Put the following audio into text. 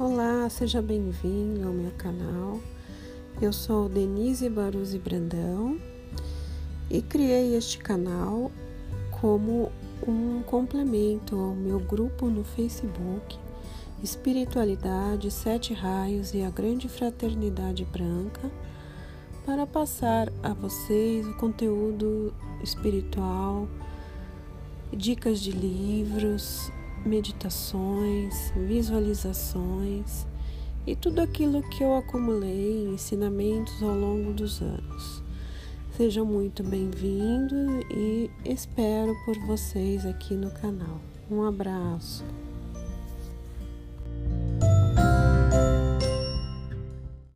Olá, seja bem-vindo ao meu canal. Eu sou Denise Baruzzi Brandão e criei este canal como um complemento ao meu grupo no Facebook Espiritualidade, Sete Raios e a Grande Fraternidade Branca para passar a vocês o conteúdo espiritual, dicas de livros, meditações, visualizações e tudo aquilo que eu acumulei ensinamentos ao longo dos anos. Sejam muito bem-vindos e espero por vocês aqui no canal. Um abraço.